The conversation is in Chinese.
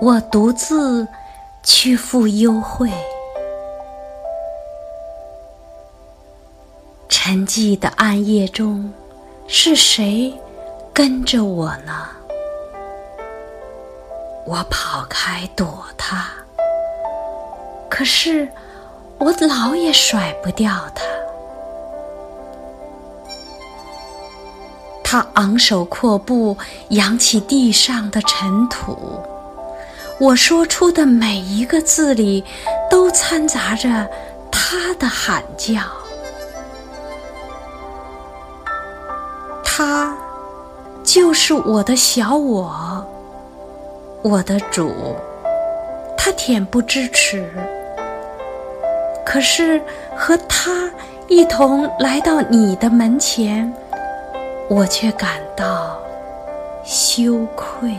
我独自去赴幽会。沉寂的暗夜中，是谁跟着我呢？我跑开躲他，可是我老也甩不掉他。他昂首阔步，扬起地上的尘土。我说出的每一个字里，都掺杂着他的喊叫。他就是我的小我，我的主。他恬不知耻，可是和他一同来到你的门前，我却感到羞愧。